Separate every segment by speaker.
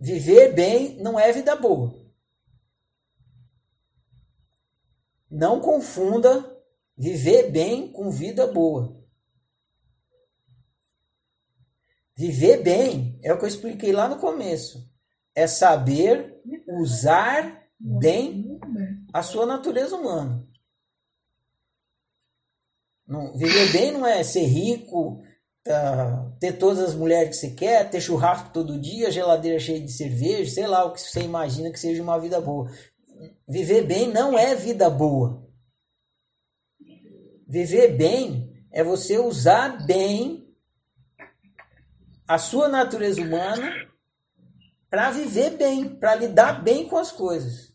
Speaker 1: viver bem não é vida boa. Não confunda viver bem com vida boa. Viver bem é o que eu expliquei lá no começo. É saber usar bem a sua natureza humana. Não, viver bem não é ser rico, uh, ter todas as mulheres que você quer, ter churrasco todo dia, geladeira cheia de cerveja, sei lá o que você imagina que seja uma vida boa. Viver bem não é vida boa. Viver bem é você usar bem a sua natureza humana para viver bem, para lidar bem com as coisas.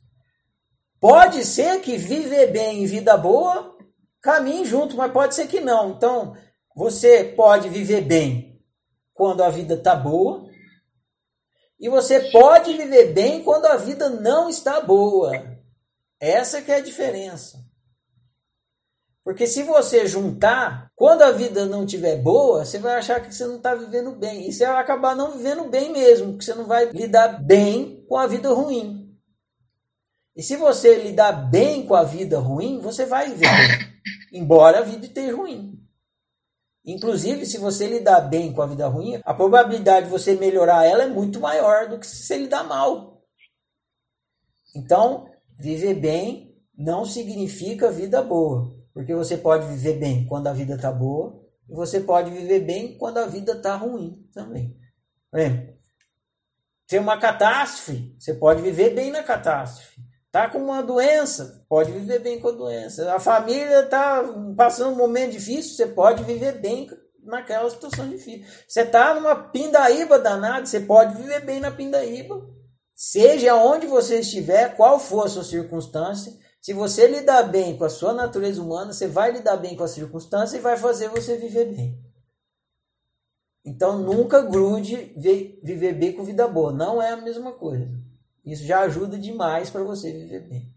Speaker 1: Pode ser que viver bem e vida boa caminhem junto, mas pode ser que não. Então, você pode viver bem quando a vida está boa e você pode viver bem quando a vida não está boa. Essa que é a diferença. Porque se você juntar, quando a vida não estiver boa, você vai achar que você não está vivendo bem. E você vai acabar não vivendo bem mesmo, porque você não vai lidar bem com a vida ruim. E se você lidar bem com a vida ruim, você vai viver bem, embora a vida esteja ruim. Inclusive, se você lidar bem com a vida ruim, a probabilidade de você melhorar ela é muito maior do que se você lidar mal. Então, viver bem não significa vida boa. Porque você pode viver bem quando a vida está boa e você pode viver bem quando a vida está ruim também. Por exemplo, tem uma catástrofe, você pode viver bem na catástrofe. Tá com uma doença, pode viver bem com a doença. A família está passando um momento difícil, você pode viver bem naquela situação difícil. Você está numa pindaíba danada, você pode viver bem na pindaíba. Seja onde você estiver, qual for a sua circunstância, se você lidar bem com a sua natureza humana, você vai lidar bem com as circunstâncias e vai fazer você viver bem. Então nunca grude viver bem com vida boa. Não é a mesma coisa. Isso já ajuda demais para você viver bem.